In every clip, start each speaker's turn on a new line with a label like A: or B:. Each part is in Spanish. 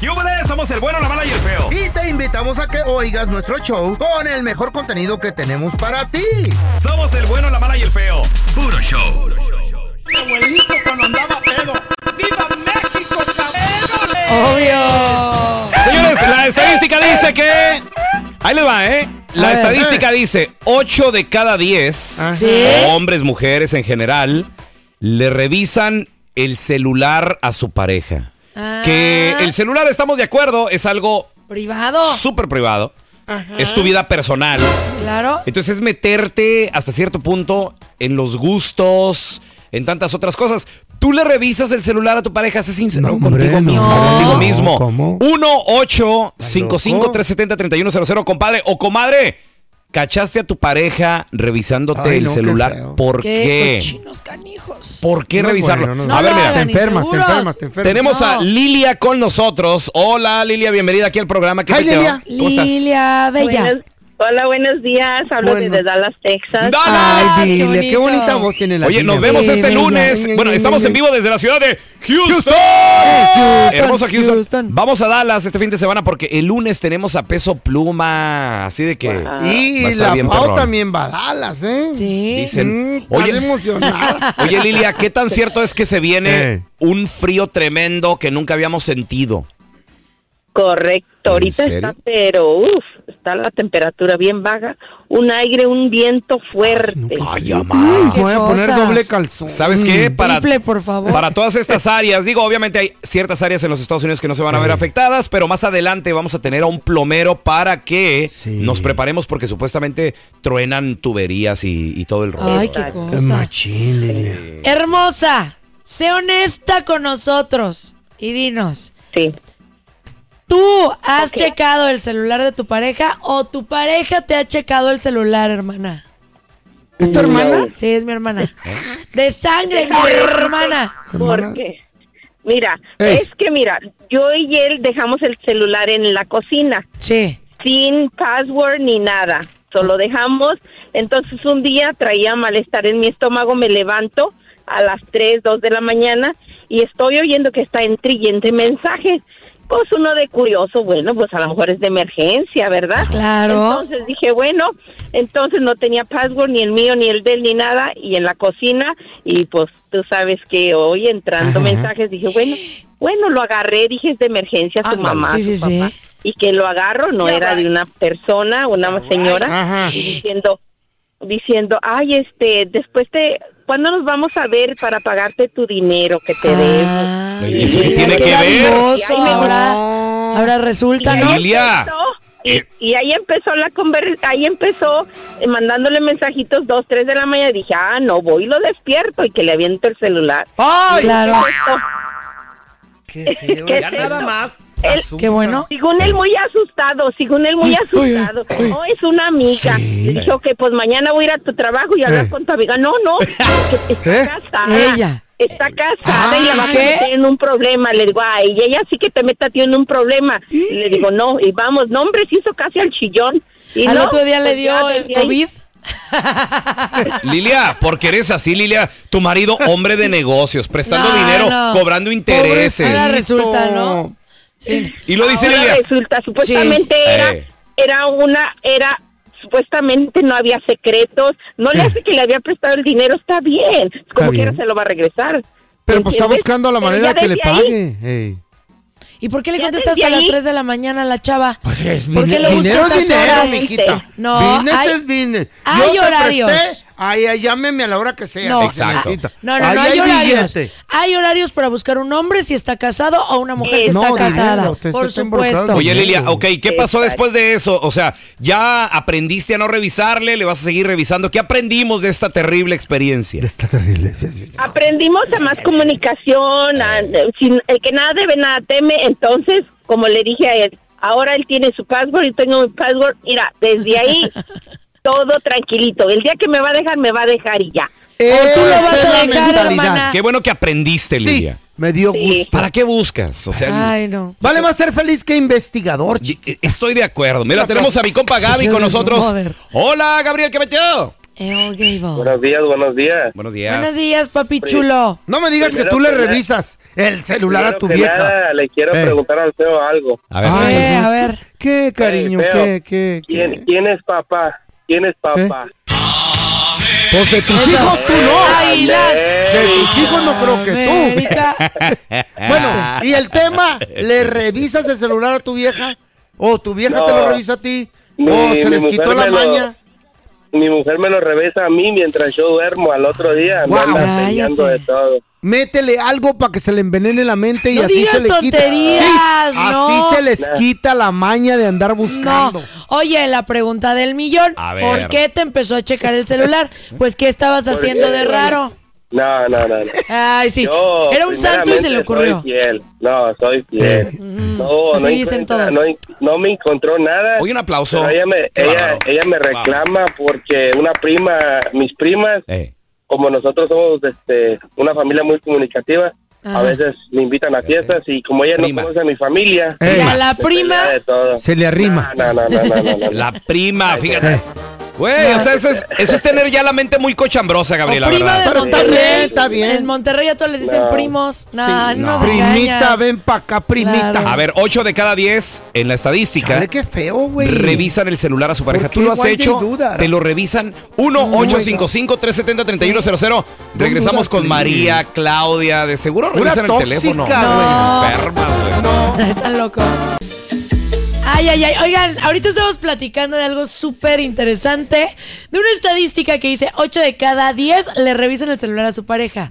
A: ¡Yúbales! Somos el bueno, la mala y el feo.
B: Y te invitamos a que oigas nuestro show con el mejor contenido que tenemos para ti.
A: Somos el bueno, la mala y el feo. Puro show.
C: Mi abuelito cuando andaba pedo. ¡Viva México,
D: Obvio.
A: Señores, la estadística dice que. Ahí les va, ¿eh? La estadística dice: 8 de cada 10
D: ¿Sí?
A: hombres, mujeres en general, le revisan el celular a su pareja.
D: Ah.
A: Que el celular, estamos de acuerdo, es algo
D: Privado.
A: súper privado. Es tu vida personal.
D: Claro.
A: Entonces es meterte hasta cierto punto en los gustos, en tantas otras cosas. Tú le revisas el celular a tu pareja, sé sincero
B: No, hombre,
A: contigo
B: no.
A: mismo,
D: No.
A: contigo mismo.
B: ¿Cómo?
A: 1 8 55 370 3100 compadre o comadre. ¿Cachaste a tu pareja revisándote
B: Ay,
A: el
B: no, qué
A: celular?
B: feo.
A: ¿Por
D: Qué
A: qué?
D: cochinos canijos.
A: ¿Por qué
B: No,
A: revisarlo?
B: bueno, no,
A: a
D: no
A: ver, mira.
B: Te enfermas, te enfermas, te enfermas.
A: Tenemos a. Lilia con nosotros. Hola, Lilia, bienvenida aquí al programa. ¿Qué peteo?
B: Lilia.
A: ¿Cómo estás?
D: Lilia Bella.
E: Hola, buenos días. Hablo
B: Bueno.
E: desde Dallas, Texas.
A: ¡Dallas!
B: Ay,
D: qué
B: dile, qué,
D: bonito.
B: bonita voz tiene la
A: Oye, nos vemos
D: Sí,
A: este lunes. Bueno, estamos en vivo desde la ciudad de Houston.
D: Houston,
A: Hermoso Houston.
D: Houston.
A: Vamos a Dallas este fin de semana porque el lunes tenemos a peso pluma. Así de que.
E: Wow.
A: va a
B: Y
A: estar
B: la
A: bien
B: Pau
A: perrón.
B: también va a Dallas, ¿eh?
D: Sí.
A: Dicen.
B: Mm,
A: Oye,
B: emocionada.
A: oye, Lilia, ¿qué tan cierto es que se viene
B: Eh.
A: un frío tremendo que nunca habíamos sentido?
E: Correcto. Ahorita está, pero uff, está la temperatura bien baja. Un aire, un viento fuerte.
A: Ay, amá.
D: ¿Qué
B: Voy a poner
D: cosas?
B: doble calzón.
A: ¿Sabes qué? Para,
D: Triple, por favor.
A: para todas estas áreas, digo, obviamente hay ciertas áreas en los Estados Unidos que no se van a ver afectadas, pero más adelante vamos a tener a un plomero para que
B: Sí.
A: nos preparemos porque supuestamente truenan tuberías y, y todo el rollo.
D: Ay, qué cosa.
B: machín, Lilia.
D: Hermosa, sé honesta con nosotros y dinos,
E: Sí.
D: ¿Tú has checado el celular de tu pareja o tu pareja te ha checado el celular, hermana?
B: ¿Es tu hermana?
D: Sí, es mi hermana. De sangre, mi hermana.
E: ¿Por qué? Mira,
B: Ey.
E: es que mira, yo y él dejamos el celular en la cocina,
D: Sí.
E: sin password ni nada. Solo dejamos. Entonces un día traía malestar en mi estómago, me levanto a las 3, 2 de la mañana y estoy oyendo que está entre y entre mensajes. Pues uno de curioso, bueno, pues a lo mejor es de emergencia, ¿verdad?
D: Claro.
E: Entonces dije, bueno, entonces no tenía password ni el mío, ni el de él, ni nada, y en la cocina, y pues tú sabes que hoy entrando
B: Ajá.
E: mensajes, dije, bueno, bueno, lo agarré, dije, es de emergencia su
A: Ándale.
E: mamá,
D: Sí,
E: su
D: sí, sí.
E: papá. Y que lo agarro, no era de una persona, una señora,
B: Ajá.
E: y diciendo, diciendo, ay, este, después te, ¿cuándo nos vamos a ver para pagarte tu dinero que te debo?
D: Ah,
A: ¿Y eso qué tiene que ver?
D: Ahora, ahora resulta,
E: Y
D: ¿no?
E: y,
A: Eh.
E: y ahí empezó la conversación, ahí empezó eh, mandándole mensajitos dos, tres de la mañana. Dije, ah, no, voy y lo despierto y que le aviento el celular.
B: ¡Ay!
D: Claro.
B: ¡Qué feo!
E: ¿Qué
B: Ya
E: es
B: nada
E: eso?
B: más.
E: Él-.
D: Qué bueno.
E: Según él muy asustado, según él muy asustado. No, es una amiga. Le dijo que pues mañana voy a ir a tu trabajo y hablar
B: Eh.
E: con tu amiga. No, no, está
B: ¿Eh?
E: casada.
D: Ella.
E: Está casada y la vas a
D: ¿qué?
E: meter en un problema. Le digo, ay, y ella sí que te meta a ti en un problema. Y le digo, no, y vamos, no, hombre, se hizo casi al chillón. Y
D: Al
E: no,
D: otro día le
E: pues
D: dio el
E: desde ahí-
D: COVID.
A: Lilia, porque eres así, Lilia. Tu marido, hombre de negocios, prestando
D: No,
A: dinero,
D: no.
A: cobrando intereses.
D: Ahora resulta, ¿no? Sí.
A: Y lo dice
E: Ahora resulta, supuestamente
A: Sí.
E: era,
A: Eh.
E: era una, era, supuestamente no había secretos, no le hace que le había prestado el dinero, está bien, como quiera se lo va a regresar.
B: Pero pues está buscando la manera que le pague.
D: ¿Y por qué le
E: Ya
D: contestas
E: desde
D: hasta las
E: ahí-
D: 3 de la mañana a la chava?
B: Pues es
D: ¿Por qué
B: dinero
D: buscas horas?
B: mijita.
D: No,
B: business
D: hay-
B: es business.
D: hay
B: Yo te
D: horarios.
B: presté, ay, ay, llámeme a la hora que sea.
D: No,
A: Exacto.
D: No, no,
B: Ahí
D: no hay, horarios.
B: billete.
D: Hay horarios para buscar un hombre si está casado o una mujer si
E: Eh,
D: está
B: no,
D: casada.
B: dinero, te-
D: por supuesto.
A: Oye. Lilia, ok, ¿qué pasó después de eso? O sea, ¿ya aprendiste a no revisarle? ¿Le vas a seguir revisando? ¿Qué aprendimos de esta terrible experiencia?
B: Está terrible. sí, sí, sí.
E: Aprendimos a más comunicación, a- sin, el que nada debe, nada teme. Entonces, como le dije a él, ahora él tiene su password y tengo mi password. Mira, desde ahí todo tranquilito. El día que me va a dejar, me va a dejar y ya.
D: O tú lo vas a dejar, hermana.
A: Qué bueno que aprendiste,
B: Sí,
A: Lilia.
B: me dio
E: Sí.
B: gusto.
A: ¿Para qué buscas? O sea,
D: Ay, no.
B: Vale más ser feliz que investigador.
A: y- estoy de acuerdo. Mira, tenemos a mi compa Gaby con nosotros. Hola, Gabriel, ¿qué metió?
D: El Gable.
F: Buenos días, buenos días.
A: Buenos días.
D: Buenos días, papi chulo.
B: No me digas que tú le revisas el celular a tu
F: que
B: vieja.
F: nada, le quiero
B: Eh.
F: preguntar al feo algo.
A: A ver,
B: Ay,
D: Eh, a ver.
B: ¿Qué, cariño? ¿Qué, qué,
F: ¿Quién,
B: qué?
F: quién es papá? ¿Quién es papá?
B: Pues de tus hijos tú no. De tus hijos no creo que tú. Bueno, y el tema, ¿le revisas el celular a tu vieja? ¿O tu vieja
F: No.
B: te lo revisa a ti?
F: Mi-
B: ¿O se les quitó la
F: lo-
B: maña?
F: Mi mujer me lo revisa a mí mientras yo duermo al otro día.
B: Wow.
F: Me anda enseñando de todo.
B: Métele algo para que se le envenene la mente y
D: No
B: así se le quita. Sí,
D: no.
B: Así se les
F: Nah.
B: quita la maña de andar buscando.
D: No. Oye, la pregunta del millón.
A: A ver.
D: ¿Por qué te empezó a checar el celular? Pues, ¿qué estabas haciendo de raro?
F: No, no, no. no.
D: Ay, sí.
F: Yo,
D: Era un santo y se le ocurrió.
F: Soy fiel. No, soy fiel. No,
D: Así
F: no,
D: dicen
F: encuentra-
D: todos.
F: no, me encontró nada.
A: Oye, un aplauso.
F: Pero ella me, ella, ella me reclama porque una prima, mis primas,
A: Eh,
F: como nosotros somos este, una familia muy comunicativa, a veces me invitan a fiestas y como ella
A: Prima.
F: no conoce a mi familia,
B: Eh.
D: Y a la
F: se
D: prima.
F: pelea de todo.
B: Se le arrima.
F: No, no, no, no, no, no, no.
A: la prima, fíjate. Güey, o sea, eso es, eso es tener ya la mente muy cochambrosa,
D: O
A: Gabriela,
D: prima de
A: ¿verdad?
B: Está
D: Monterrey.
B: bien, está bien.
D: En Monterrey a todos les dicen
F: No.
D: primos. Nah, no, se
B: Primita, ven pa' acá, primita.
D: Claro.
A: A ver, 8 de cada 10 en la estadística
B: Chale, qué feo, güey.
A: revisan el celular a su pareja.
B: ¿Por
A: ¿Tú lo has hecho?
B: duda?
A: Te lo revisan. 1-855-370-3100. Regresamos
B: duda,
A: con María, Claudia. De seguro revisan el teléfono.
D: No.
A: Enferma, güey.
D: Están locos. Ay, ay, ay. Oigan, ahorita estamos platicando de algo súper interesante. De una estadística que dice 8 de cada 10 le revisan el celular a su pareja.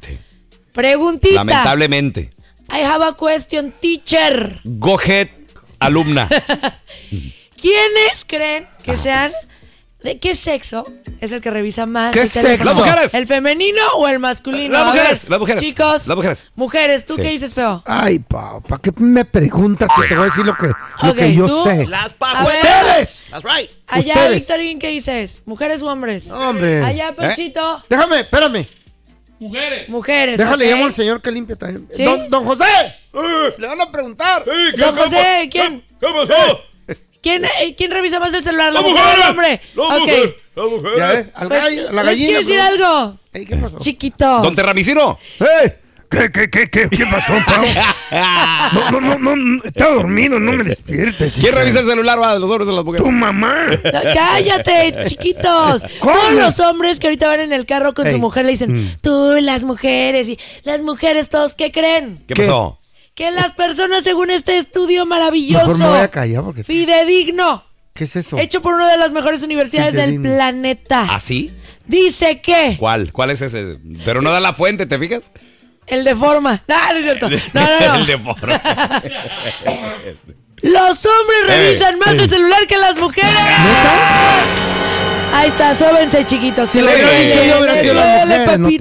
D: Preguntita.
A: Lamentablemente.
D: I have a question, teacher.
A: Go ahead, alumna.
D: ¿Quiénes creen que sean... ¿De qué sexo es el que revisa más
B: ¿Qué
D: el
B: sexo?
A: Las mujeres.
D: ¿El femenino o el masculino?
A: Las mujeres, las mujeres,
D: Chicos,
A: las mujeres.
D: Mujeres, ¿tú
A: Sí.
D: qué dices, feo?
B: Ay, pa, ¿para qué me preguntas si te voy a decir lo que, lo que yo
D: ¿tú?
B: sé?
A: Las.
B: ¡Ustedes!
A: That's right.
D: Allá,
B: Ustedes.
D: Victorín, ¿qué dices? ¿Mujeres o hombres?
B: Hombre.
D: Allá, Ponchito.
B: Déjame, espérame.
D: Mujeres.
B: Déjale,
D: ¿ok?
B: llamo al señor que limpia también.
D: ¿Sí?
B: Don, don José. Le van a preguntar.
D: Don José, ¿quién?
A: ¿Qué pasó?
D: ¿Quién, eh, ¿Quién revisa más el celular? ¿La, mujer o el hombre? ok.
B: Ya ves, al
D: Pues,
B: gallo, la
D: les
B: gallina.
D: quiero decir algo.
B: Ey, ¿Qué pasó?
D: Chiquitos.
A: Don Terramicino.
G: ¡Eh! ¿Qué, qué, qué, qué, qué pasó, Pau? No, no, no, no, no, estaba dormido, no me despiertes.
A: ¿Quién revisa el celular va, de los hombres de las mujeres?
G: Tu mamá.
D: No, cállate, chiquitos.
G: ¿Cómo?
D: Todos los hombres que ahorita van en el carro con su mujer le dicen, tú, las mujeres, y las mujeres todos, ¿qué creen?
A: ¿Qué
B: ¿Qué?
A: pasó?
D: Que las personas, según este estudio maravilloso,
B: Mejor me voy a callar porque...
D: fidedigno,
B: ¿Qué es eso?
D: hecho por una de las mejores universidades del
B: Fidedigno.
D: planeta,
A: ¿Así?
D: dice que
A: ¿Cuál? ¿Cuál es ese? Pero no da la fuente, ¿te fijas?
D: el de forma. No, no es cierto. No, no, no.
A: el de forma.
D: Los hombres revisan más el celular que las mujeres. Ahí está, sóbense, chiquitos.
B: Lo
D: les duele,
B: yo,
D: les duele,
B: no.
A: Sí,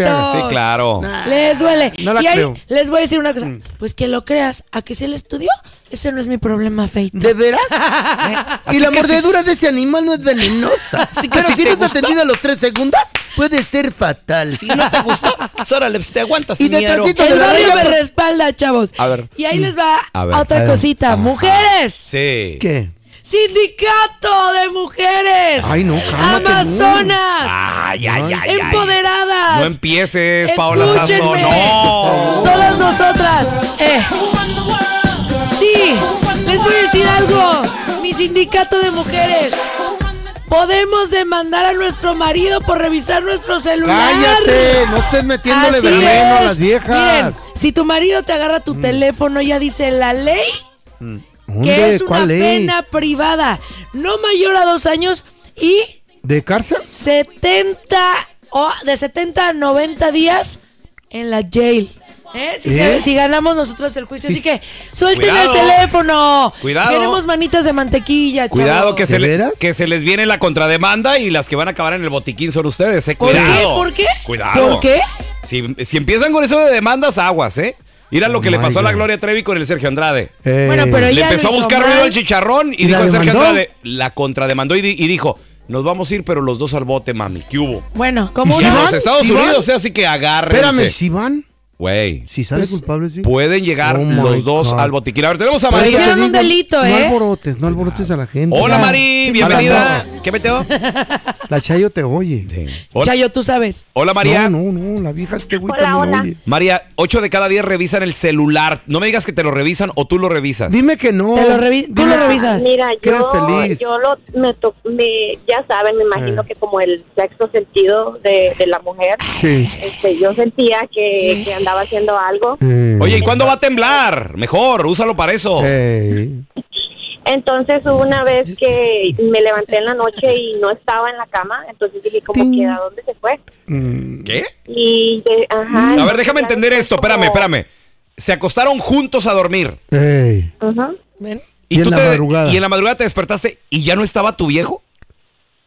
A: claro.
D: Les duele.
B: No la
D: y ahí
B: creo. Mm.
D: les voy a decir una cosa. Pues que lo creas, a que se le estudió, ese no es mi problema, Feito.
B: ¿De veras? y la mordedura de ese animal no es venenosa. Pero
A: si
B: si
A: te
B: no es
A: gustó.
B: atendida a los tres segundos, puede ser fatal.
A: Si no te gustó, pues órale, pues te aguantas,
B: Y de
D: El
B: la
D: barrio me respalda, chavos.
A: A ver.
D: Y ahí les va
A: A ver.
D: otra
B: A ver.
D: cosita. Mujeres.
A: Sí.
B: ¿Qué?
D: Sindicato de mujeres.
B: Ay, no, cálmate, no.
D: Amazonas.
A: Ay, ay, ay, ay.
D: Empoderadas.
A: No empieces, Paola Sasso.
D: Escúchenme.
A: No.
D: Todas nosotras. Eh. Sí, les voy a decir algo. Mi sindicato de mujeres. Podemos demandar a nuestro marido por revisar nuestro celular.
B: Cállate, no estés metiéndole
D: Así
B: veneno a las viejas.
D: Miren, si tu marido te agarra tu teléfono, ya dice la ley
B: ¿Dónde?
D: Que es una
B: ¿Cuál ley?
D: pena privada, no mayor a dos años y
B: ¿De cárcel?
D: 70 o de 70 a 90 días en la jail. ¿Eh? Si, se-
B: ¿Eh?
D: si ganamos nosotros el juicio. Así que suelten
A: Cuidado.
D: el teléfono.
A: Cuidado.
D: Queremos manitas de mantequilla,
A: Cuidado que se,
B: ¿De
A: le- que se les viene la contrademanda y las que van a acabar en el botiquín son ustedes, eh.
D: ¿Por qué?
A: Cuidado.
D: ¿Por qué?
A: Cuidado.
D: ¿Por qué?
A: Si, si empiezan con eso de demandas, aguas, ¿eh? Mira lo que
B: Oh
A: le pasó a la. Gloria Trevi con el Sergio Andrade.
B: Eh,
D: Bueno, pero
A: Le
D: ella
A: empezó
D: lo
A: a buscar ruido al chicharrón y,
B: ¿Y
A: dijo el Sergio
B: demandó?
A: Andrade, la contrademandó y, di- y dijo, nos vamos a ir, pero los dos al bote, mami. ¿Qué hubo?
D: Bueno, como
B: ¿Y
A: En
B: si
D: una...
A: los? Estados
B: ¿Sí?
A: Unidos, así que agárrense.
B: Espérame, si van,
A: Güey,
B: si sale
D: Pues,
B: culpable, sí.
A: pueden llegar
B: Oh
A: los dos
B: God.
A: al botiquín. A ver, tenemos a María.
D: hicieron
B: Te
D: un
B: No
D: ¿eh?
B: alborotes, no alborotes a la gente.
A: Hola,
D: Ya.
A: Mari,
D: Sí,
A: bienvenida. ¿Qué meteo?
B: La Chayo te oye.
A: Hola,
D: Chayo, tú sabes.
A: hola, María.
B: No, no, no, la vieja este güey
H: Hola, hola.
B: oye.
A: María, 8 de cada 10 revisan el celular. No me digas que te lo revisan o tú lo revisas.
B: Dime que no.
D: Te lo revi- tú lo revisas.
H: Mira,
B: Que eres
H: yo,
B: feliz.
H: yo lo, me, to- me, ya saben, me imagino
B: Eh.
H: que como el sexto sentido de, de la mujer,
B: Sí.
H: este, yo sentía que,
D: Sí.
H: que andaba haciendo algo.
B: Eh,
A: Oye, ¿y cuándo va a temblar? Mejor, úsalo para eso.
H: Entonces hubo una vez que me levanté en la noche y no estaba en la cama, entonces dije como
B: Ting.
H: que a dónde se fue.
B: mm,
A: ¿Qué?
H: Y de- ajá,
A: A ver, déjame entender esto. Espérame,
H: como-
A: espérame. Se acostaron juntos a dormir.
B: ey.
H: Ajá,
D: Ven.
B: Y en la madrugada.
A: y en la madrugada te despertaste y ya no estaba tu viejo.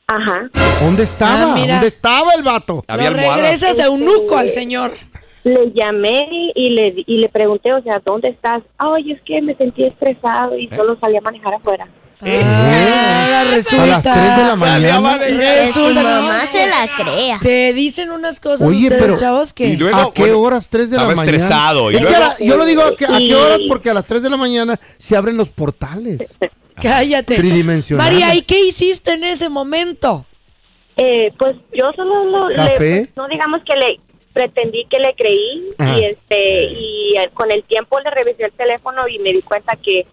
H: ajá.
B: ¿Dónde estaba?
D: Ah.
B: ¿Dónde estaba el vato?
A: Había
D: Lo
A: almohadas.
D: regresas a eunuco al señor.
H: Le llamé y le, y le pregunté, o sea, ¿dónde estás? Ay, es que me sentí estresado
A: ¿Eh?
H: y solo salí a manejar afuera.
D: Ah, resulta.
B: A las 3 de la
A: Salía
B: mañana.
D: Resulta, no,
I: mamá se la crea.
D: Se dicen unas cosas
B: Oye,
D: ustedes,
B: pero-
D: chavos, que...
A: Y luego,
B: ¿A qué
A: bueno,
B: horas? 3 de la
A: estaba
B: mañana.
A: estresado, y
B: Es que
A: luego-
B: la- yo lo digo a, que- a qué horas porque a las 3 de la mañana se abren los portales.
D: Cállate.
B: Tridimensionales.
D: María, ¿y qué hiciste en ese momento?
H: Eh, pues yo solo lo, le- pues, no digamos que le pretendí que le creí
B: Ajá.
H: y este y eh, con el tiempo le revisé el teléfono y me di cuenta que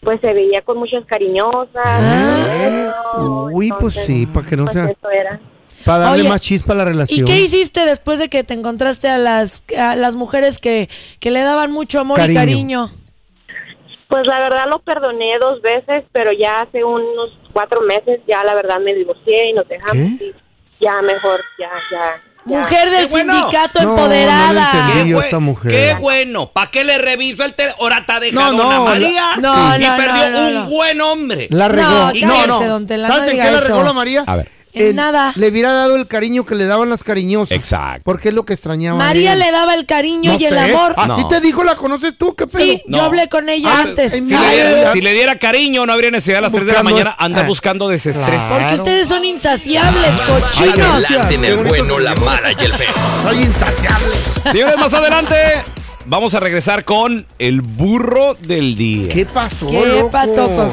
H: pues se veía con muchas cariñosas.
B: Ah.
H: Eso,
B: Uy, pues sí, para que no
H: pues
B: sea.
H: eso era.
B: Para darle
D: Oye,
B: más chispa a la
D: ¿Y
B: relación.
D: qué hiciste después de que te encontraste a las, a las mujeres que, que le daban mucho amor
B: Cariño.
D: y cariño?
H: Pues la verdad lo perdoné dos veces, pero ya hace unos cuatro meses ya la verdad me divorcié y nos dejamos
B: ¿Qué?
H: y ya mejor, ya, ya.
D: Mujer del
A: Qué bueno.
D: sindicato
B: No, no
D: empoderada.
B: yo
A: bue-
B: esta mujer.
A: qué bueno. ¿Para qué le reviso el teléfono? Ahora está dejado
B: No, no,
A: María
D: No,
A: y
D: no,
A: perdió
D: no, no,
A: un
D: no.
A: buen hombre.
B: La regó.
D: No,
B: No, no.
D: don Tela, no
B: ¿Sabes en qué la regó la María?
A: A ver.
D: En nada.
B: Le hubiera dado el cariño que le daban las cariñosas.
A: Exacto.
B: Porque es lo que extrañaba.
D: María
B: él.
D: le daba el cariño
B: No
D: y el amor.
B: ¿A
A: No.
B: ti te dijo la conoces tú? ¿Qué pedo?
D: Sí,
A: No.
D: yo hablé con ella
B: Ah,
D: antes.
B: en
A: Si le, diera, si le diera cariño, no habría necesidad a las 3 de la
B: Buscando-
A: mañana andar
B: Ah.
A: buscando desestrés.
B: Claro.
D: Porque ustedes son insaciables, cochinos.
B: Adelante, en el bueno, la
J: mala y el feo.
B: Soy insaciable.
A: Señores, más adelante vamos a regresar con el burro del día.
B: ¿Qué pasó,
D: ¿Qué
B: loco?
D: pato?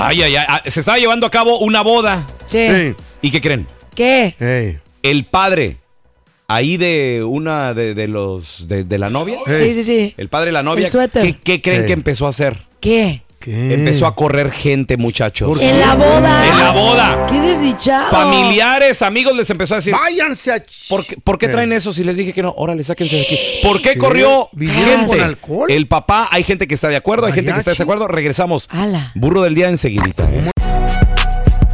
A: Ay, ay, ay. ah, Se estaba llevando a cabo una boda.
D: Sí.
B: Sí.
A: ¿Y qué creen?
D: ¿Qué?
A: El padre ahí de una de, de los de, de la novia.
D: Sí, sí, sí.
A: El padre de la novia.
D: El suéter.
A: ¿Qué, qué creen que empezó a hacer?
D: ¿Qué?
B: ¿Qué?
A: Empezó a correr gente, muchachos.
B: ¿Por
D: En la boda.
A: En la boda.
D: Qué desdichado.
A: Familiares, amigos les empezó a decir.
B: Váyanse a...
A: ¿Por qué, por qué traen eso si les dije que no? Órale, sáquense de aquí. ¿Por qué corrió
B: ¿Vinieron
A: gente?
B: alcohol?
A: El papá, hay gente que está de acuerdo, hay gente que está de desacuerdo. Regresamos.
D: Ala.
A: Burro del día enseguidita. ¿eh?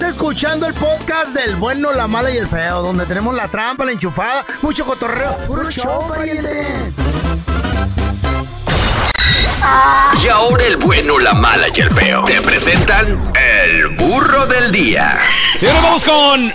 B: Estás escuchando el podcast del bueno, la mala y el feo, donde tenemos la trampa, la enchufada, mucho cotorreo. ¡Puro show, pariente!
J: Y ahora el bueno, la mala y el feo. Te presentan el burro
K: del día.
A: Señores, vamos con.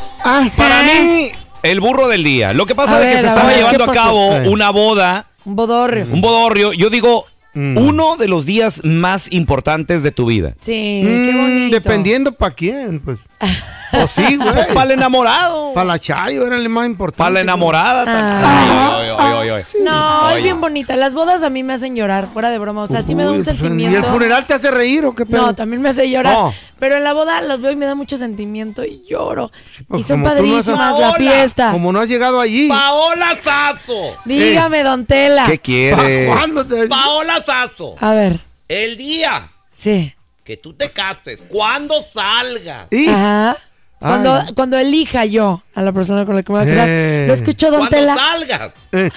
A: Para mí, el burro del día. Lo que pasa
D: A
A: es que se
D: a
A: estaba
D: ver,
A: llevando a
D: ¿qué pasó?
A: cabo
D: Eh.
A: una boda,
D: Un bodorrio.
A: un bodorrio. Yo digo,
B: Mm.
A: uno de los días más importantes de tu vida.
D: Sí,
B: Mm,
D: qué bonito.
B: Dependiendo para quién, pues. Pues sí, güey.
A: Para el enamorado.
B: Para la Chayo era el más importante.
A: Para la enamorada.
D: Ah.
A: Ay, ay, ay, ay, ay.
D: No, es bien bonita. Las bodas a mí me hacen llorar, fuera de broma. O sea, sí me da un
B: Uy, pues,
D: sentimiento.
B: ¿Y el funeral te hace reír o qué pedo?
D: No, también me hace llorar.
B: No.
D: Pero en la boda los veo y me da mucho sentimiento y lloro.
B: pues,
D: y son
B: tú no has-
D: padrísimas la
B: Paola,
D: fiesta.
B: Como no has llegado allí.
A: Paola Sazo.
D: Dígame, don Tela.
A: ¿Qué quiere?
B: ¿Pa' cuándo te-
A: Paola Sazo.
D: A ver,
A: El día
D: sí.
A: Que tú te cases, cuando salgas.
B: ¿Y?
D: Ajá. Cuando, cuando elija yo a la persona con la que me voy a casar,
B: Eh.
D: lo escucho, don
A: Cuando
D: Tela.
A: salgas,
B: Eh,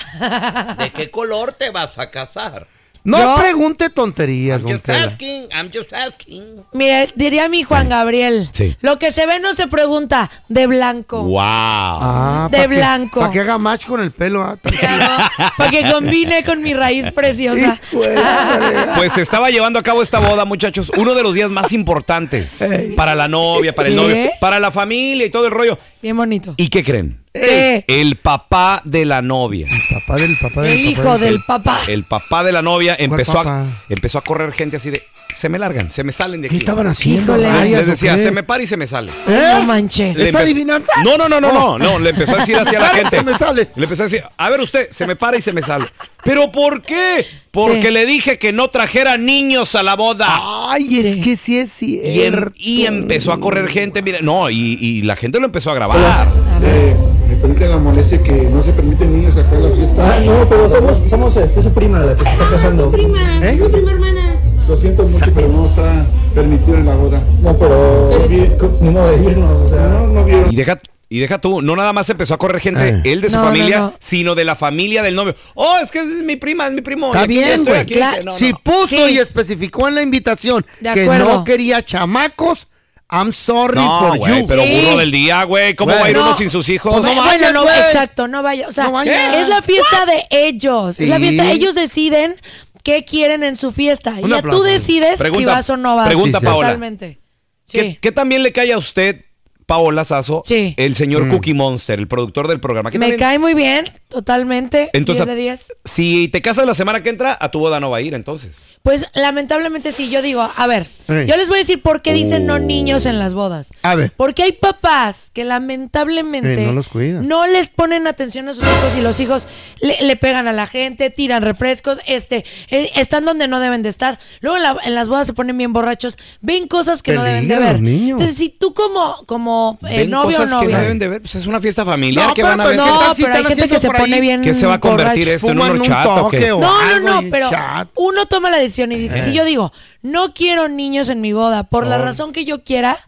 A: ¿de qué color te vas a casar?
B: No
D: Yo-
B: pregunte tonterías, don
A: Just
B: Tela.
A: asking, I'm just asking.
D: Mire, diría mi Juan Gabriel.
A: Sí.
D: Lo que se ve no se pregunta, de blanco.
A: Wow.
B: Ah,
D: De blanco.
B: Para que haga match con el pelo. ah, tan-
D: Claro, para que combine con mi raíz preciosa.
B: Hijo de madre.
A: Pues se estaba llevando a cabo esta boda, muchachos. Uno de los días más importantes para la novia, para el
D: Sí.
A: novio, para la familia y todo el rollo.
D: Bien bonito.
A: ¿Y qué creen?
D: ¿Qué?
A: El papá de la novia.
B: Papá del papá del
D: El
B: papá
D: hijo
B: del-
D: del papá.
A: El papá de la novia empezó a, empezó a correr gente así de, se me largan, se me salen de
B: ¿Qué
A: aquí.
B: estaban haciendo? Rayas,
A: Les decía,
B: qué?
A: se me para y se me sale.
B: ¿Eh?
D: No manches.
B: ¿Es adivinanza?
A: No, no, no, no, no, no, le empezó a decir así a la
B: Para,
A: gente.
B: se me sale.
A: Le empezó a decir, a ver usted, se me para y se me sale. ¿Pero por qué? Porque
D: Sí.
A: le dije que no trajera niños a la boda.
B: Ay, es
D: Sí.
B: que sí es
A: Y,
B: cierto.
A: y empezó a correr gente, mira, no, y, y la gente lo empezó a grabar.
D: A ver.
L: Eh, me permiten la molestia que no se permiten niños acá en la fiesta.
M: Ah, no, pero somos, somos este, su prima la que se está casando.
L: prima,
B: ¿Eh?
L: mi prima hermana. Lo siento mucho, pero no está permitido en la boda.
M: No, pero ni modo de irnos, o sea.
L: No, no vieron.
A: Y deja, y deja tú, no nada más empezó a correr gente,
B: Eh.
A: él de su
D: No, no,
A: familia,
D: no.
A: sino de la familia del novio. Oh, es que es mi prima, es mi primo.
B: Está bien, güey.
A: no,
B: si
A: no.
B: puso
D: Sí.
B: y especificó en la invitación
D: De
B: que no quería chamacos, I'm sorry
A: No,
B: for
A: güey,
B: you.
A: pero
D: Sí.
A: burro del día, güey. ¿Cómo va a ir
D: No.
A: uno sin sus hijos?
B: Pues no
D: bueno,
B: vayas,
D: no,
B: güey.
D: exacto, no vaya. O sea, es la fiesta de ellos. Es la fiesta. Ellos deciden qué quieren en su fiesta. Y ya tú decides si vas o no vas.
A: pregunta,
B: Sí, sí.
A: Paola.
D: Totalmente. Sí.
A: ¿Qué, qué también le cae a usted, Paola Sazo,
D: Sí.
A: el señor
B: Mm.
A: Cookie Monster, el productor del programa? ¿Qué
D: Me
A: también-
D: cae muy bien, totalmente.
A: Entonces,
D: 10 de 10.
A: Si te casas la semana que entra, a tu boda no va a ir, entonces.
D: Pues lamentablemente sí, yo digo, a ver,
B: Sí.
D: yo les voy a decir por qué dicen
A: Oh.
D: no niños en las bodas.
B: A ver.
D: Porque hay papás que lamentablemente
B: Sí, no los cuidan.
D: no les ponen atención a sus hijos y los hijos le, le pegan a la gente, tiran refrescos, este, eh, están donde no deben de estar. Luego en, la- en las bodas se ponen bien borrachos, ven cosas que no deben de ver.
B: niños.
D: Entonces, si tú como, como eh,
A: Ven
D: novio o
A: cosas que no deben de ver. Pues es una fiesta familiar
B: No,
A: que
B: pero
A: van a
B: pues
A: ver.
B: ¿qué
D: No,
B: tal si
D: pero hay gente que se pone
B: ahí?
D: bien.
A: ¿Qué se va a convertir esto en un horchata o qué?
B: o-
D: No, no, no, pero
B: chat.
D: uno toma la decisión y dice,
B: Eh.
D: si yo digo, no quiero niños en mi boda, por la razón que yo quiera,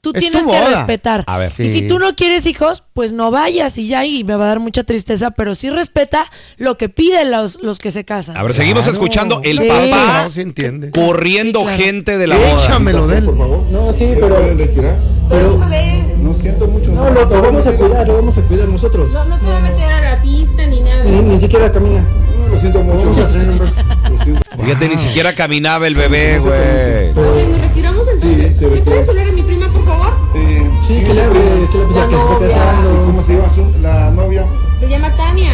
D: tú
B: Es
D: tienes que respetar.
A: A ver.
D: Y
B: Sí.
D: si tú no quieres hijos, pues no vayas y ya, y me va a dar mucha tristeza, pero sí respeta lo que piden los, los que se casan.
A: A ver, seguimos
B: Claro.
A: escuchando el
D: Sí.
A: papá
B: No, sí entiende.
A: corriendo
D: Sí, claro.
A: gente de la boda.
B: Échamelo de él.
L: Por favor.
M: No, sí,
L: ¿Me
M: pero.
L: retirar?
M: pero
L: No siento mucho.
M: no, lo, lo vamos a cuidar, lo vamos a cuidar nosotros.
N: No, no se va a meter a la pista ni nada.
M: Ni, ni siquiera camina.
L: No, lo siento mucho.
A: Fíjate, ni siquiera caminaba el bebé, güey.
N: Ok, nos retiramos entonces.
L: Sí, se
N: ¿Me puedes hablar a
M: Sí, que le hable, que le ya que se está
L: ¿y
M: casando.
L: ¿Cómo se llama su- la novia?
N: Se llama Tania.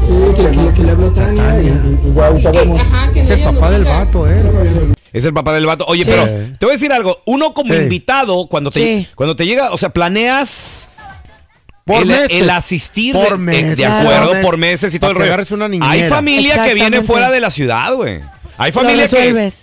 M: Sí, que, que, que le hable a Tania. Y, y-
N: que
B: Es el papá del vato, ¿eh?
A: Es el papá del vato. Oye,
D: Sí.
A: pero te voy a decir algo. Uno como
B: Sí.
A: invitado, cuando te,
D: Sí.
A: cuando te llega, o sea, planeas
B: Por
A: el,
B: meses.
A: el asistir
B: Por
A: de, de-
B: meses.
A: de acuerdo
B: Por
A: por
B: meses.
A: y todo el rollo.
B: una.
A: Hay familia que viene fuera de la ciudad, güey. Hay
D: Lo
A: familia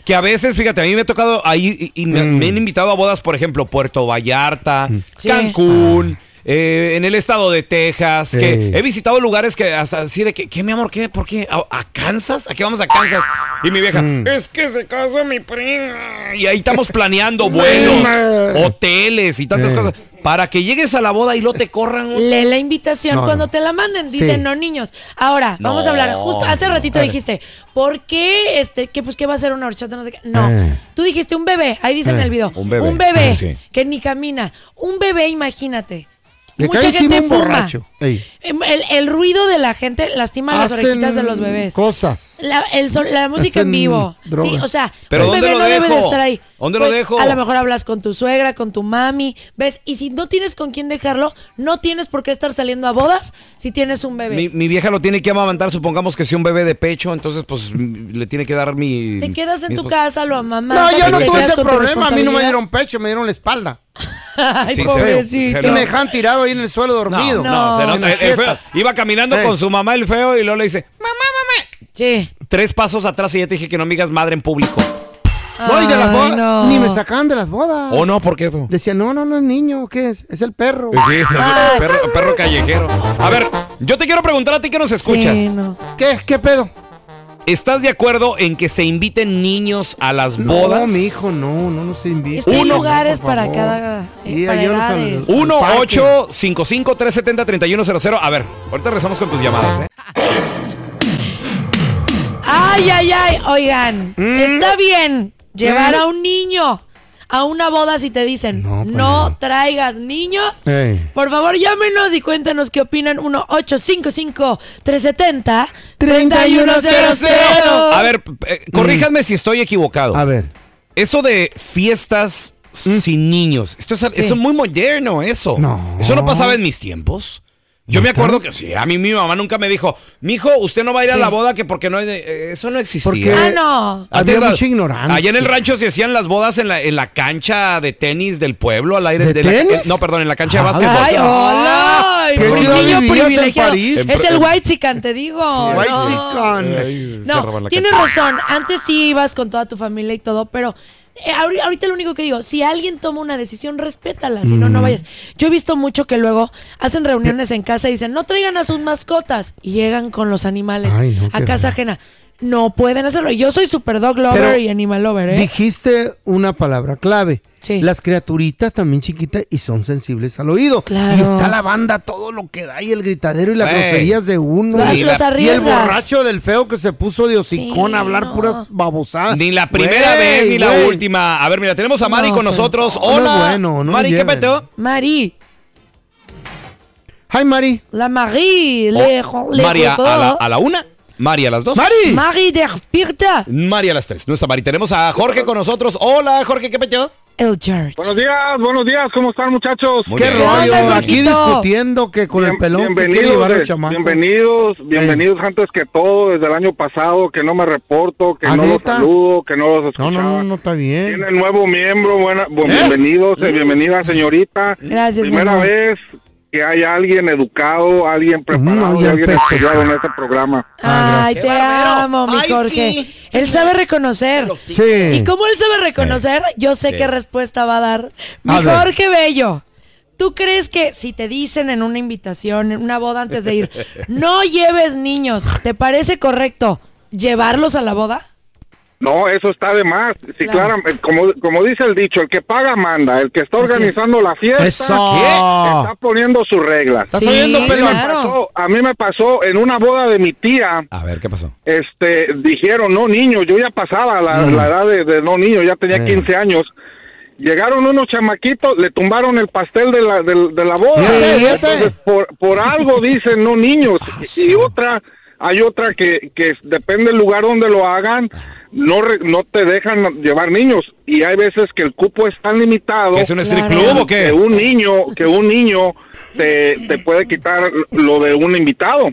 A: que, a veces, fíjate, a mí me ha tocado ahí y,
B: Mm.
A: me han invitado a bodas, por ejemplo, Puerto Vallarta,
D: Sí.
A: Cancún. eh, en el estado de Texas,
B: Sí.
A: que he visitado lugares que hasta así de que, ¿qué mi amor? ¿Qué? ¿Por qué? ¿A, a Kansas? ¿A qué vamos a Kansas? Y mi vieja,
B: Mm.
A: es que se casa mi prima. Y ahí estamos planeando vuelos, hoteles y tantas cosas. Para que llegues a la boda y no te corran.
D: Lee la invitación
B: No,
D: cuando
B: no.
D: te la manden, dicen
B: Sí.
D: no niños. Ahora, vamos a hablar. Justo hace ratito dijiste, ¿por qué este, que pues qué va a ser una horchata? No sé qué. No.
B: Eh.
D: Tú dijiste un bebé, ahí dice en
B: Eh.
D: el video.
A: Un bebé,
D: Un bebé
A: sí.
D: que ni camina. Un bebé, imagínate.
B: Le
D: Mucha
B: cae encima
D: gente
B: un
D: fuma.
B: borracho. Ey.
D: Em, El, el ruido de la gente lastima las orejitas de los bebés.
B: Cosas.
D: La, el sol- la música en vivo.
B: droga.
D: Sí, o sea,
A: ¿Pero
D: un bebé no debe de estar ahí.
A: ¿Dónde lo
D: Pues,
A: dejo?
D: A lo mejor hablas con tu suegra, con tu mami, ¿ves? Y si no tienes con quién dejarlo, no tienes por qué estar saliendo a bodas si tienes un bebé.
A: Mi, mi vieja lo tiene que amamantar, supongamos que sea un bebé de pecho, entonces pues le tiene que dar mi...
D: Te quedas en
A: mi
D: tu casa, lo mamá.
B: No, yo no tuve ese problema. A mí no me dieron pecho, me dieron la espalda.
D: Ay,
A: Sí, se
D: pobrecito.
B: Y me dejan tirado ahí en el suelo dormido.
A: No, no, se nota. El- el feo iba caminando con su mamá el feo y luego le dice,
D: Sí.
A: tres pasos atrás y ya te dije que no me digas madre en público.
B: No, y de las
D: Ay,
B: bodas.
D: no.
B: Ni me sacaban de las bodas.
A: ¿O no? ¿Por qué?
B: Decían, no, no, no es niño, ¿qué es? Es el perro.
A: Sí, perro, perro callejero. A ver, yo te quiero preguntar a ti que nos escuchas.
D: Sí, no.
B: ¿Qué? ¿Qué pedo?
A: ¿Estás de acuerdo en que se inviten niños a las
B: No,
A: bodas?
B: mi hijo, no, no nos invita.
D: Es que hay lugares
B: por
D: para cada eh,
B: Sí,
D: para edades.
A: 1
B: Parque.
A: 8 55 370 3100 A ver, ahorita rezamos con tus llamadas, ¿eh?
D: Ay, ay, ay, oigan,
B: Mm.
D: está bien llevar a un niño a una boda si te dicen no,
B: pues
D: traigas niños.
B: Ey.
D: Por favor, llámenos y cuéntenos qué opinan. 1-855-370-3100.
A: A ver, eh, corríjanme si estoy equivocado.
B: A ver.
A: Eso de fiestas sin niños, esto es, eso es muy moderno, eso.
B: No.
A: Eso no pasaba en mis tiempos. Yo me acuerdo que sí, a mí mi mamá nunca me dijo, mijo, usted no va a ir a
D: Sí.
A: la boda que porque no hay, de-". Eh, eso no existía.
B: Porque
D: Ah, no.
A: Antes
B: había mucha ignorancia.
A: Allá en el rancho se hacían las bodas en la, en la cancha de tenis del pueblo, al aire
B: ¿De
A: la-
B: tenis?
A: eh, no, perdón, en la cancha de
B: Ay,
A: básquetbol.
D: Ay, hola.
B: ¿Qué
D: Pri-
B: ciudad
D: niño
B: vivías en
D: privilegiado.
B: París?
D: Es el white chican, te digo. no.
B: Whitezican.
D: No, tienes razón. Antes sí ibas con toda tu familia y todo, pero eh, ahorita lo único que digo, si alguien toma una decisión, respétala, si no,
B: Mm.
D: no vayas. Yo he visto mucho que luego hacen reuniones en casa y dicen, no traigan a sus mascotas y llegan con los animales
B: Ay, no,
D: a casa ajena. No pueden hacerlo. Yo soy super dog lover
B: Pero
D: y animal lover, ¿eh?
B: Dijiste una palabra clave.
D: Sí.
B: Las criaturitas también chiquitas y son sensibles al oído.
D: Claro.
B: Y está la banda, todo lo que da y el gritadero y las
A: Ey.
B: groserías de uno.
D: Los-
B: y,
D: los
B: y el borracho del feo que se puso de hocicón
D: Sí,
B: a hablar
D: no.
B: puras babosadas.
A: Ni la primera vez ni la última. A ver, mira, tenemos a Mari
D: No,
A: con nosotros.
B: No, no es
A: Hola.
B: bueno, no
A: Mari, ¿qué peteo?
D: Mari,
B: Hi, Mari.
D: la Marie, le, le
A: Oh, María, a la, a la una. Mari a las dos.
B: ¡Mari!
D: Marie despierta.
A: Mari a las tres. No está Mari. Tenemos a Jorge con nosotros. Hola, Jorge, ¿qué peteo?
D: El George.
F: Buenos días, buenos días, ¿cómo están muchachos?
A: Muy
B: ¿Qué
A: bien.
B: rollo?
D: onda,
B: Aquí discutiendo que con el pelón que
F: bienvenidos,
B: llevar
F: eh,
B: el chamaco.
F: bienvenidos, bienvenidos antes que todo, desde el año pasado, que no me reporto, que
B: ¿Ah,
F: no los saludo, que no los
B: No,
F: escuchaba.
B: no, no, no está bien.
F: Tiene nuevo miembro, buena, bu- bienvenidos, eh, bienvenida señorita.
D: Gracias, mi
F: Primera
D: amor.
F: vez que hay alguien educado, alguien preparado y alguien estudiado en este programa.
D: Ay, te amo, mi
A: Ay,
D: Jorge.
A: sí.
D: Él sabe reconocer.
B: Sí.
D: Y como él sabe reconocer, yo sé qué respuesta va a dar. Mi. Jorge Bello. ¿Tú crees que si te dicen en una invitación, en una boda antes de ir, no lleves niños, ¿te parece correcto llevarlos a la boda?
F: No, eso está de más. Sí,
D: Claro.
F: claro, eh, como, como dice el dicho, el que paga manda, el que está
D: es.
F: organizando la fiesta
B: Eso.
F: está poniendo sus reglas.
B: ¿Estás
D: Sí,
B: oyendo, pelón?
D: claro.
F: Pasó- a mí me pasó en una boda de mi tía,
A: A ver, ¿qué pasó?
F: este, dijeron, no niños, yo ya pasaba la, la edad de, de no niños, ya tenía
B: Mm. Eh.
F: 15 años. Llegaron unos chamaquitos, le tumbaron el pastel de la, de, la boda. Entonces, por, por algo dicen no niños. y, y otra, hay otra que, que depende del lugar donde lo hagan, no, re- no te dejan llevar niños. Y hay veces que el cupo es tan limitado
A: ¿Que ¿Es un strip
D: Claro.
A: club o
F: que
A: qué?
F: un niño, que un niño te, te puede quitar lo de un invitado.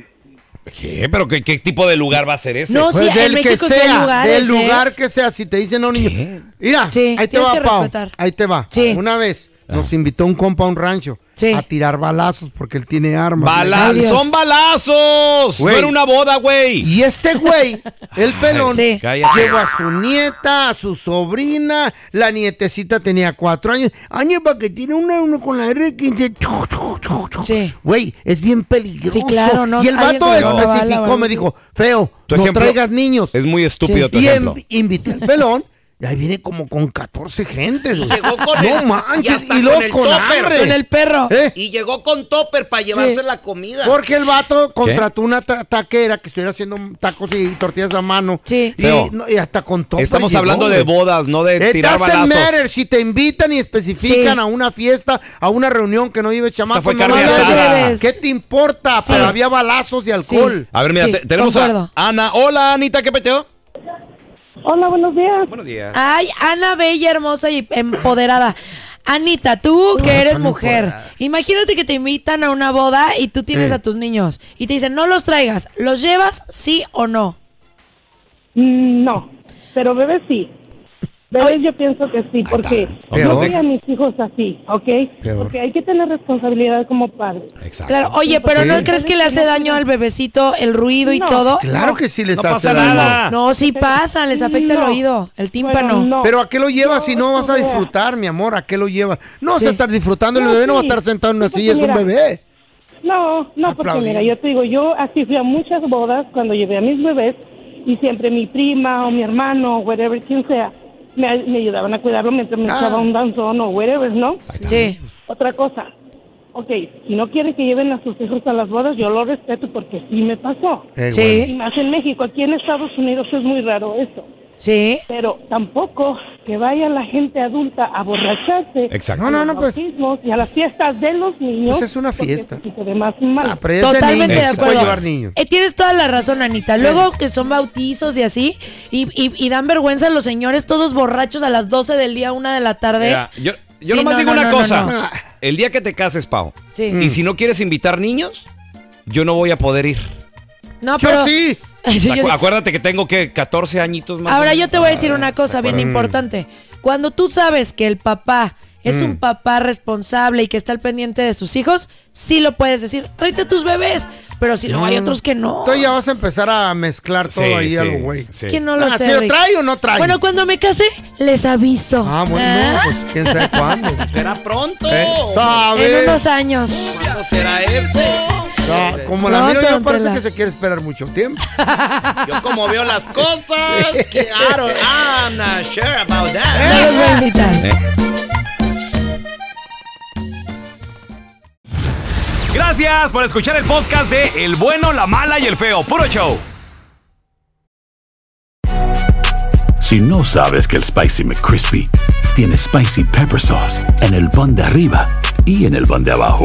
A: ¿Qué? ¿Pero qué, qué tipo de lugar va a ser ese?
D: No, sí,
B: Pues
D: en
B: del que
D: sí
B: sea,
D: lugares,
B: del
D: ¿eh?
B: lugar que sea, si te dicen no niño. Mira,
D: Sí,
B: ahí te va,
D: que
B: Pau. Ahí te va.
D: Sí.
B: Una vez nos invitó un compa a un rancho
D: Sí.
B: a tirar balazos porque él tiene armas.
A: Bala-
D: Ay.
A: ¡Son balazos!
B: Güey.
A: No era una boda, güey.
B: Y este güey, el pelón,
D: Sí.
B: Llevó a su nieta, a su sobrina, la nietecita tenía cuatro años. Año para que tiene una, uno con la R15. chu, chu, chu, chu.
D: Sí.
B: Güey, es bien peligroso.
D: Sí, claro, no,
B: Y el vato especificó, me dijo, feo, no traigas niños.
A: Es muy estúpido tu
B: y
A: ejemplo.
B: invité al pelón Y ahí viene como con 14 gentes. güey.
A: Llegó con
B: no
A: el- y
B: manches, y, luego
A: con el
B: con,
A: topper.
B: hambre.
D: Con el perro.
B: ¿Eh?
A: Y llegó con topper para llevarse la comida.
B: Porque el vato contrató una ta- taquera que estuviera haciendo tacos y tortillas a mano.
D: Sí.
B: Y, no, y hasta con topper
A: Estamos
B: llegó,
A: hablando de bodas, no de
B: It
A: tirar balazos.
B: matter si te invitan y especifican
D: Sí.
B: a una fiesta, a una reunión que no lleve chamacos.
A: fue
B: no
A: carne
B: lo
A: asada.
B: lleves. ¿Qué te importa?
D: Sí.
B: Pero había balazos y alcohol.
A: A ver, mira,
D: Sí,
A: te- tenemos
D: concuerdo.
A: a Ana. Hola, Anita, ¿qué peteo?
N: Hola, buenos días.
A: Buenos días.
D: Ay, Ana Bella, hermosa y empoderada. Anita, tú que eres mujer,
B: empoderadas.
D: imagínate que te invitan a una boda y tú tienes a tus niños y te dicen, no los traigas, ¿los llevas sí o no?
N: Mm, No, pero bebés sí. Bebés yo pienso que sí, porque yo voy a mis hijos así, ¿ok?
B: Peor.
N: Porque hay que tener responsabilidad como padre.
A: Exacto.
D: Claro, oye, pero ¿no crees que le hace daño al bebecito el ruido y
N: No.
D: todo?
B: Claro que sí les
A: No
B: hace
A: pasa
B: daño.
A: nada.
D: No, sí pasa, les afecta el oído, el tímpano.
N: Bueno, no.
B: Pero ¿a qué lo llevas si no vas a disfrutar, mi amor? ¿A qué lo llevas? No vas
D: Sí.
B: a estar disfrutando, el
N: No,
B: bebé no va a estar sentado en una silla, es un bebé.
N: No, no, porque mira, yo te digo, yo así fui a muchas bodas cuando llevé a mis bebés y siempre mi prima o mi hermano o whatever, quien sea, me, me ayudaban a cuidarlo mientras me
B: Ah.
N: echaba un danzón o whatever, ¿no?
D: Sí.
N: Otra cosa, ok, si no quieren que lleven a sus hijos a las bodas, yo lo respeto porque sí me pasó.
D: Sí.
N: Y más en México, aquí en Estados Unidos es muy raro eso.
D: Sí.
N: Pero tampoco que vaya la gente adulta a borracharse.
A: Exacto.
B: No, no,
N: a
B: no, pues.
N: y a las fiestas de los niños.
B: Pues es una fiesta.
N: ve más mal.
B: Ah, de
D: Totalmente de acuerdo.
B: llevar niños.
D: Eh, tienes toda la razón, Anita. Luego que son bautizos y así, y, y- y dan vergüenza los señores todos borrachos a las 12 del día, una de la tarde.
A: Mira, yo yo
D: Sí,
A: nomás
D: no,
A: digo
D: no,
A: una
D: no,
A: cosa.
D: no, no.
A: El día que te cases, Pau,
D: Sí.
A: y si no quieres invitar niños, yo no voy a poder ir.
D: No,
B: Yo
D: pero.
B: sí.
D: Sí,
A: Acu-. Acuérdate que tengo que 14 añitos más.
D: Ahora yo te voy a decir una cosa bien importante. Cuando tú sabes que el papá es
A: Mm.
D: un papá responsable y que está al pendiente de sus hijos, sí lo puedes decir. Tráete a tus bebés. Pero si luego hay otros que no.
B: Entonces ya vas a empezar a mezclar todo
A: Sí,
B: ahí
A: sí,
B: a lo güey.
A: sí.
D: Es que no lo
B: Ah,
D: sé.
B: ¿sí lo trae o no trae?
D: Bueno, cuando me case, les aviso.
B: Ah, bueno,
D: ¿Ah?
B: no, pues quién sabe cuándo.
A: Será pronto.
B: ¿Eh?
D: En unos años.
A: ¿Cuándo será eso?
B: No, como la miro yo parece que se quiere esperar mucho tiempo.
A: Yo como veo las cosas, que I don't- I'm not sure about that.
D: los voy a invitar.
O: Gracias por escuchar el podcast de El bueno, la mala y el feo. Puro show.
P: Si no sabes que el Spicy McCrispy tiene Spicy Pepper Sauce en el pan de arriba y en el pan de abajo,